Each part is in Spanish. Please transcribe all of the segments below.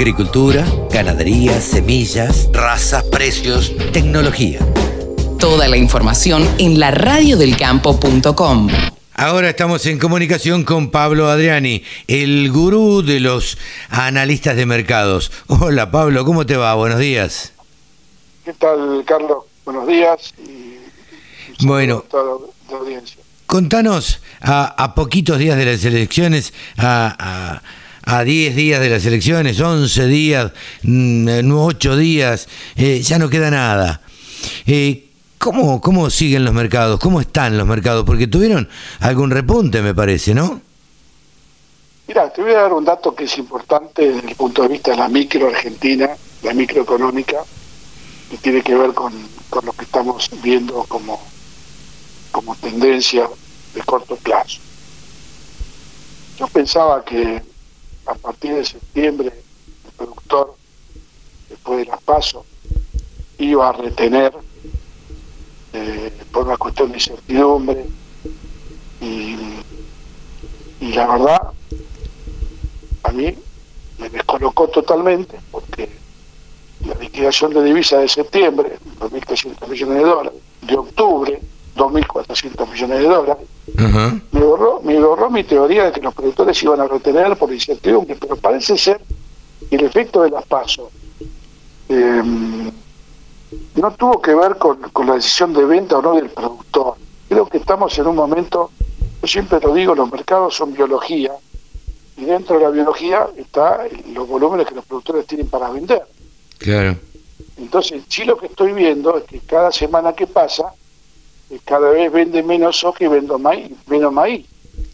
Agricultura, ganadería, semillas, razas, precios, tecnología. Toda la información en la radiodelcampo.com. Ahora estamos en comunicación con Pablo Adriani, el gurú de los analistas de mercados. Hola Pablo, ¿cómo te va? Buenos días. ¿Qué tal, Carlos? Buenos días y bueno. Contanos, a, poquitos días de las elecciones, a, a, 10 días de las elecciones, 11 días, 8 mm, días, eh, ya no queda nada. Eh, ¿cómo, ¿Cómo siguen los mercados? ¿Cómo están los mercados? Porque tuvieron algún repunte, me parece, ¿no? Mira, te voy a dar un dato que es importante desde el punto de vista de la micro argentina, la microeconómica, que tiene que ver con, con lo que estamos viendo como como tendencia de corto plazo. Yo pensaba que a partir de septiembre el productor, después de las pasos, iba a retener eh, por una cuestión de incertidumbre y, y la verdad a mí me descolocó totalmente porque la liquidación de divisas de septiembre, 2.300 millones de dólares, de octubre, 2.400 millones de dólares. Me, borró, me borró mi teoría de que los productores iban a retener por incertidumbre, pero parece ser que el efecto de las pasos eh, no tuvo que ver con, la decisión de venta o no del productor. Creo que estamos en un momento, yo siempre lo digo, los mercados son biología y dentro de la biología está los volúmenes que los productores tienen para vender. Claro. Entonces, sí lo que estoy viendo es que cada semana que pasa cada vez vende menos soja y vendo maíz, menos maíz.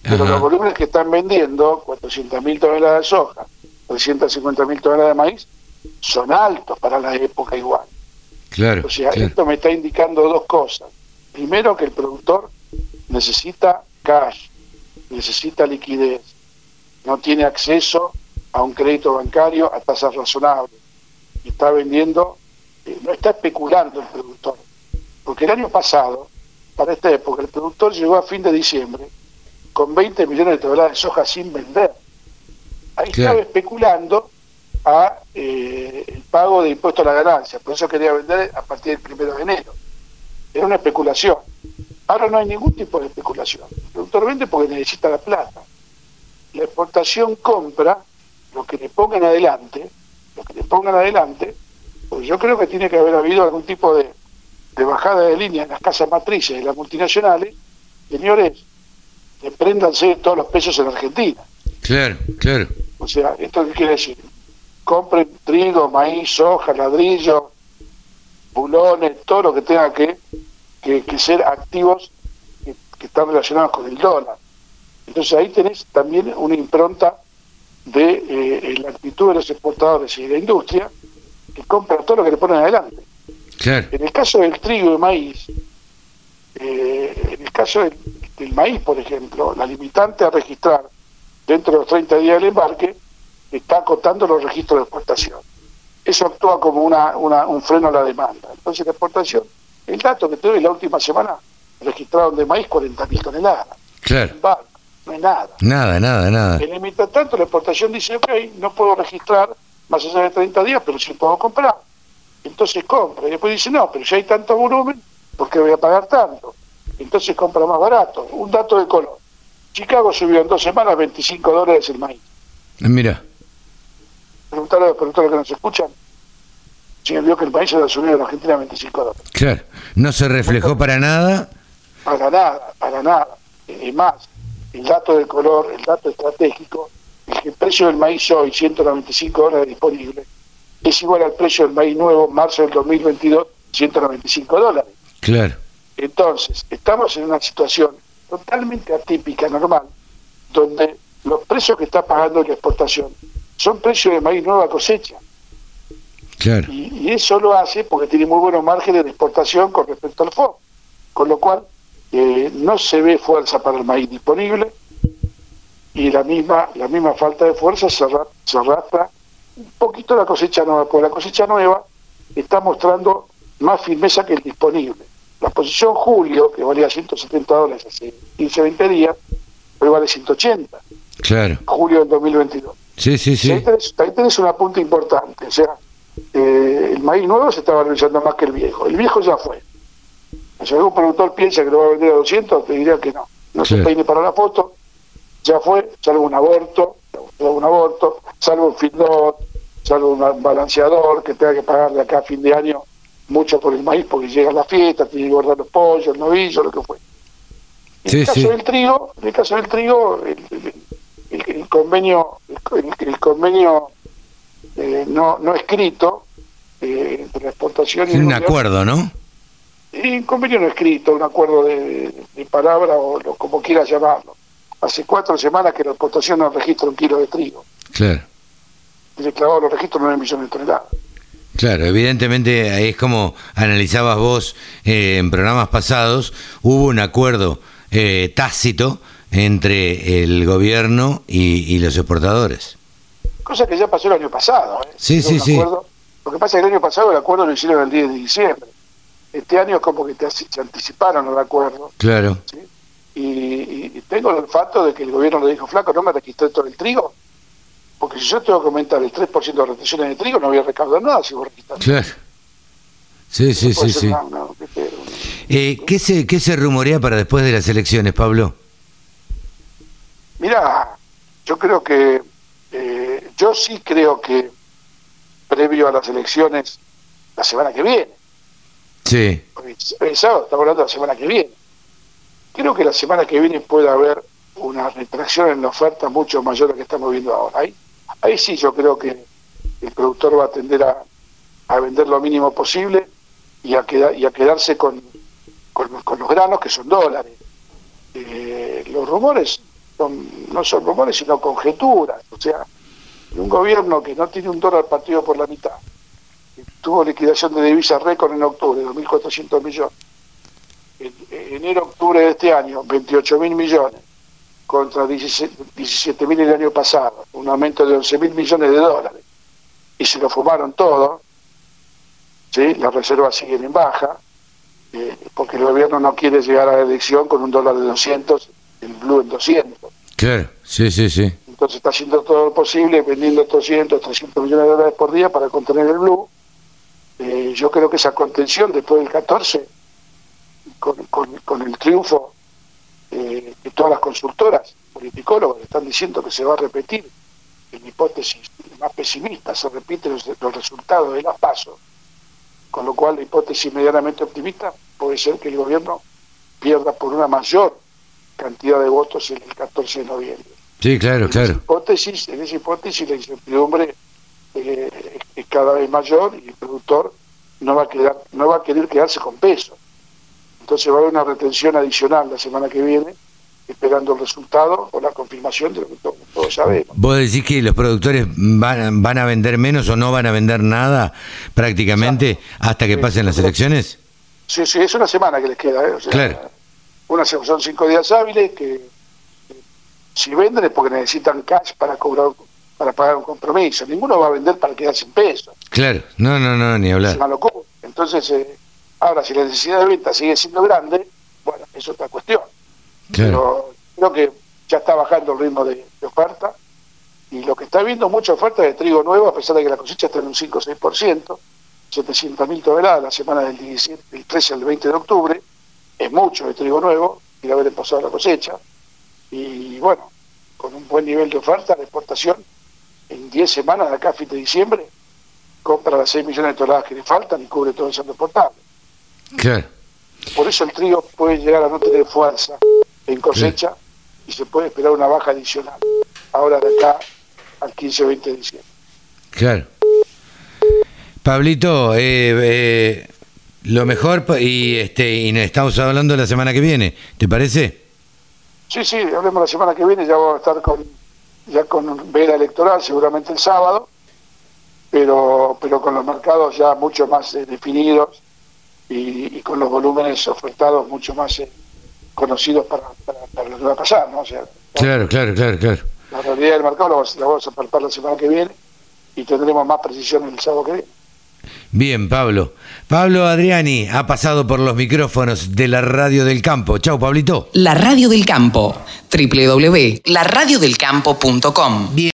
Pero los volúmenes que están vendiendo, 400.000 toneladas de soja, 350.000 toneladas de maíz, son altos para la época igual. Claro. O sea, esto me está indicando dos cosas. Primero, que el productor necesita cash, necesita liquidez, no tiene acceso a un crédito bancario a tasas razonables. Está vendiendo, eh, no está especulando el productor. Porque el año pasado, para esta época, el productor llegó a fin de diciembre con 20 millones de toneladas de soja sin vender. Ahí estaba especulando a eh, el pago de impuesto a la ganancia, por eso quería vender a partir del primero de enero. Era una especulación. Ahora no hay ningún tipo de especulación. El productor vende porque necesita la plata. La exportación compra lo que le pongan adelante, lo que le pongan adelante, pues yo creo que tiene que haber habido algún tipo de de bajada de línea en las casas matrices de las multinacionales, señores, despréndanse todos los pesos en Argentina. Claro, claro. O sea, ¿esto qué quiere decir? Compren trigo, maíz, soja, ladrillo, bulones, todo lo que tenga que, que, ser activos que, están relacionados con el dólar. Entonces ahí tenés también una impronta de eh, la actitud de los exportadores y de la industria que compran todo lo que le ponen adelante. En el caso del trigo y maíz, eh, en el caso del, maíz, por ejemplo, la limitante a registrar dentro de los 30 días del embarque está acotando los registros de exportación. Eso actúa como una, un freno a la demanda. Entonces la exportación, el dato que tuve la última semana, registraron de maíz 40.000 toneladas. Claro. no hay nada. Nada, nada, nada. En el tanto, la exportación dice, ok, no puedo registrar más allá de 30 días, pero sí puedo comprar entonces compra. Y después dice, no, pero si hay tanto volumen, ¿por qué voy a pagar tanto? Entonces compra más barato. Un dato de color. Chicago subió en dos semanas 25 dólares el maíz. Eh, mira. Preguntarle a los productores que nos escuchan si vio que el maíz se ha subido en Argentina a 25 dólares. Claro. ¿No se reflejó para nada? Para nada, para nada. Es más, el dato de color, el dato estratégico, es que el precio del maíz hoy, 195 dólares disponible, es igual al precio del maíz nuevo, marzo del 2022, 195 dólares. Claro. Entonces, estamos en una situación totalmente atípica, normal, donde los precios que está pagando la exportación son precios de maíz nueva cosecha. Claro. Y, eso lo hace porque tiene muy buenos márgenes de exportación con respecto al FOB, con lo cual eh, no se ve fuerza para el maíz disponible y la misma la misma falta de fuerza se, se arrastra un poquito la cosecha nueva, porque la cosecha nueva está mostrando más firmeza que el disponible. La posición julio, que valía 170 dólares hace 15, 20 días, hoy vale 180. Claro. Julio del 2022. Sí, sí, sí. Ahí tenés, ahí tenés un apunte importante. O sea, eh, el maíz nuevo se está valorizando más que el viejo. El viejo ya fue. Si algún productor piensa que lo va a vender a 200, te diría que no. No se peine para la foto. Ya fue, salvo un aborto, salvo un aborto, salvo un feedlot, salvo un balanceador que tenga que pagarle acá a fin de año mucho por el maíz porque llega la fiesta, tiene que guardar los pollos, el novillo, lo que fue. En Sí, el caso sí. del trigo, en el caso del trigo, el, el- el- convenio, el, el convenio eh, no, no escrito eh, entre la exportación y un acuerdo, ¿no? y un convenio no escrito, un acuerdo de, de palabra o como quieras llamarlo. Hace cuatro semanas que la exportación no registra un kilo de trigo. Claro. Y le clavado los registros 9 millones de toneladas. Claro, evidentemente ahí es como analizabas vos eh, en programas pasados, hubo un acuerdo eh, tácito entre el gobierno y, y los exportadores. Cosa que ya pasó el año pasado. ¿eh? Sí, Era sí, sí. acuerdo- Lo que pasa es que el año pasado el acuerdo lo hicieron el 10 de diciembre. Este año es como que te, se anticiparon al acuerdo. Claro. ¿sí? Y, y tengo el olfato de que el gobierno le dijo, flaco, no me registré todo el trigo. Porque si yo tengo que aumentar el 3% de retenciones de trigo, no voy a recaudar nada si vos registras. Claro. Sí, sí, sí, sí. Eh, ¿qué, se, ¿Qué se rumorea para después de las elecciones, Pablo? Mira, yo creo que, eh, yo sí creo que previo a las elecciones, la semana que viene, Sí, es sábado, estamos hablando de la semana que viene, creo que la semana que viene puede haber una retracción en la oferta mucho mayor a la que estamos viendo ahora. Ahí, ahí sí yo creo que el productor va a tender a, a vender lo mínimo posible y a, queda- y a quedarse con, con, con los granos que son dólares. Eh, los rumores son- no son rumores sino conjeturas, o sea, un gobierno que no tiene un dólar partido por la mitad, que tuvo liquidación de divisas récord en octubre, 2.400 millones, enero-octubre de este año, 28 mil millones, contra 17 mil el año pasado, un aumento de 11 mil millones de dólares, y se lo fumaron todo, ¿sí? las reservas siguen en baja, eh, porque el gobierno no quiere llegar a la elección con un dólar de 200, el blue en 200. claro. Sí, sí, sí. Entonces está haciendo todo lo posible, vendiendo 200, 300 millones de dólares por día para contener el blue. Eh, yo creo que esa contención después del 14, con, con- con el triunfo eh, que todas las consultoras, politicólogos, están diciendo que se va a repetir, en hipótesis más pesimista, se repiten los, los resultados de las pasos, con lo cual la hipótesis medianamente optimista puede ser que el gobierno pierda por una mayor cantidad de votos el 14 de noviembre. Sí, claro, En esa claro. hipótesis, en esa hipótesis la incertidumbre eh, es cada vez mayor y el productor no va a quedar, no va a querer quedarse con peso. Entonces va a haber una retención adicional la semana que viene, esperando el resultado o la confirmación de lo que to- todos sabemos. ¿Vos decís que los productores van, van a vender menos o no van a vender nada prácticamente hasta que Sí, pasen las elecciones? Sí, sí, es una semana que les queda, ¿eh? O sea, Claro. Una, son cinco días hábiles que si venden es porque necesitan cash para cobrar, para pagar un compromiso. Ninguno va a vender para quedarse sin peso. Claro, no, no, no, ni es hablar. una locura. Entonces, eh, ahora, si la necesidad de venta sigue siendo grande, bueno, es otra cuestión. Claro, Pero creo que ya está bajando el ritmo de, de oferta y lo que está viendo mucha oferta de trigo nuevo, a pesar de que la cosecha está en un 5 o 6%, 700 mil toneladas la semana del, 17, del 13 al 20 de octubre, es mucho de trigo nuevo, y haber pasado la cosecha, y bueno, con un buen nivel de oferta, la exportación en 10 semanas de acá a fin de diciembre, compra las 6 millones de toneladas que le faltan y cubre todo el saldo exportable. Claro. Por eso el trigo puede llegar a no tener fuerza en cosecha y se puede esperar una baja adicional. Ahora de acá al 15-20 de diciembre. Claro. Pablito, eh, eh, lo mejor y este y estamos hablando la semana que viene, ¿te parece? Sí, sí, hablemos la semana que viene, ya vamos a estar con ya con veda electoral seguramente el sábado, pero pero con los mercados ya mucho más eh, definidos y, y con los volúmenes ofertados mucho más eh, conocidos para, para, para lo que va a pasar, ¿no? O sea, Claro, claro, claro, claro. la realidad del mercado la vamos, la vamos a palpar la semana que viene y tendremos más precisión el sábado que viene. Bien, Pablo. Pablo Adriani ha pasado por los micrófonos de la Radio del Campo. Chau, Pablito. La Radio del Campo. www.laradiodelcampo.com. Bien.